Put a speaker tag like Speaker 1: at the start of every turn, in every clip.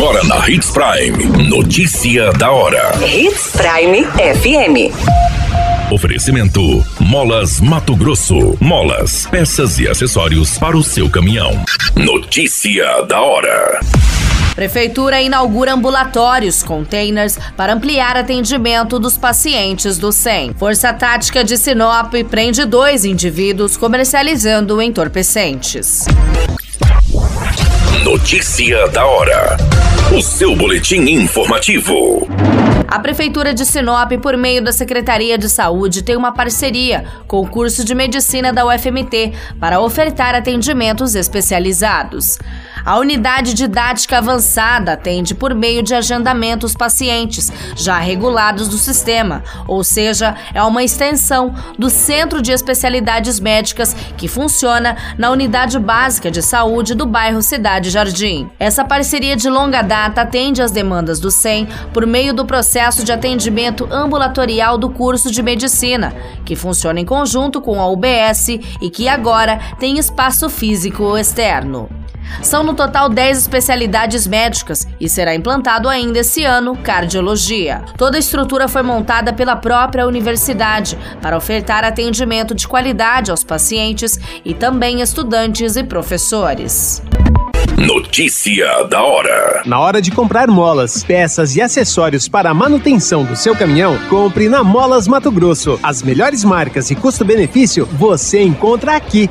Speaker 1: Agora na Hits Prime. Notícia da hora.
Speaker 2: Hits Prime FM.
Speaker 1: Oferecimento: Molas Mato Grosso. Molas, peças e acessórios para o seu caminhão. Notícia da hora.
Speaker 3: Prefeitura inaugura ambulatórios, containers, para ampliar atendimento dos pacientes do SEM. Força Tática de Sinop prende dois indivíduos comercializando entorpecentes.
Speaker 1: Notícia da hora. O seu boletim informativo.
Speaker 3: A Prefeitura de Sinop, por meio da Secretaria de Saúde, tem uma parceria com o curso de medicina da UFMT para ofertar atendimentos especializados. A unidade didática avançada atende por meio de agendamento os pacientes já regulados do sistema, ou seja, é uma extensão do Centro de Especialidades Médicas que funciona na Unidade Básica de Saúde do bairro Cidade Jardim. Essa parceria de longa data atende às demandas do SEM por meio do processo de atendimento ambulatorial do curso de medicina, que funciona em conjunto com a UBS e que agora tem espaço físico externo. São no total 10 especialidades médicas e será implantado ainda esse ano cardiologia. Toda a estrutura foi montada pela própria universidade para ofertar atendimento de qualidade aos pacientes e também estudantes e professores.
Speaker 1: Notícia da hora.
Speaker 4: Na hora de comprar molas, peças e acessórios para a manutenção do seu caminhão, compre na Molas Mato Grosso. As melhores marcas e custo-benefício você encontra aqui.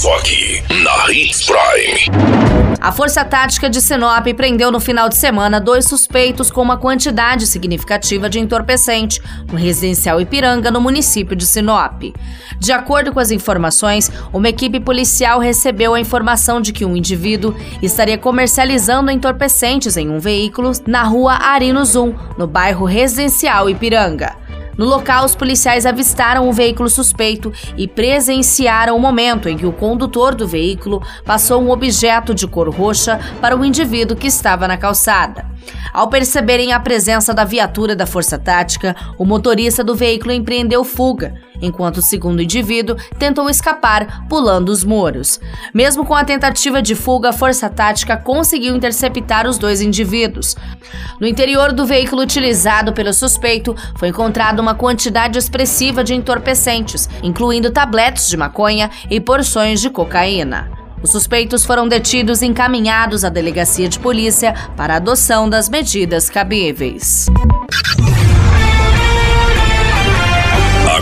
Speaker 1: Só aqui, na Hits Prime.
Speaker 3: A Força Tática de Sinop prendeu no final de semana dois suspeitos com uma quantidade significativa de entorpecente no residencial Ipiranga, no município de Sinop. De acordo com as informações, uma equipe policial recebeu a informação de que um indivíduo estaria comercializando entorpecentes em um veículo na rua Arino Zum, no bairro residencial Ipiranga. No local, os policiais avistaram o veículo suspeito e presenciaram o momento em que o condutor do veículo passou um objeto de cor roxa para o indivíduo que estava na calçada. Ao perceberem a presença da viatura da Força Tática, o motorista do veículo empreendeu fuga, enquanto o segundo indivíduo tentou escapar pulando os muros. Mesmo com a tentativa de fuga, a Força Tática conseguiu interceptar os dois indivíduos. No interior do veículo utilizado pelo suspeito, foi encontrada uma quantidade expressiva de entorpecentes, incluindo tabletes de maconha e porções de cocaína. Os suspeitos foram detidos e encaminhados à delegacia de polícia para adoção das medidas cabíveis.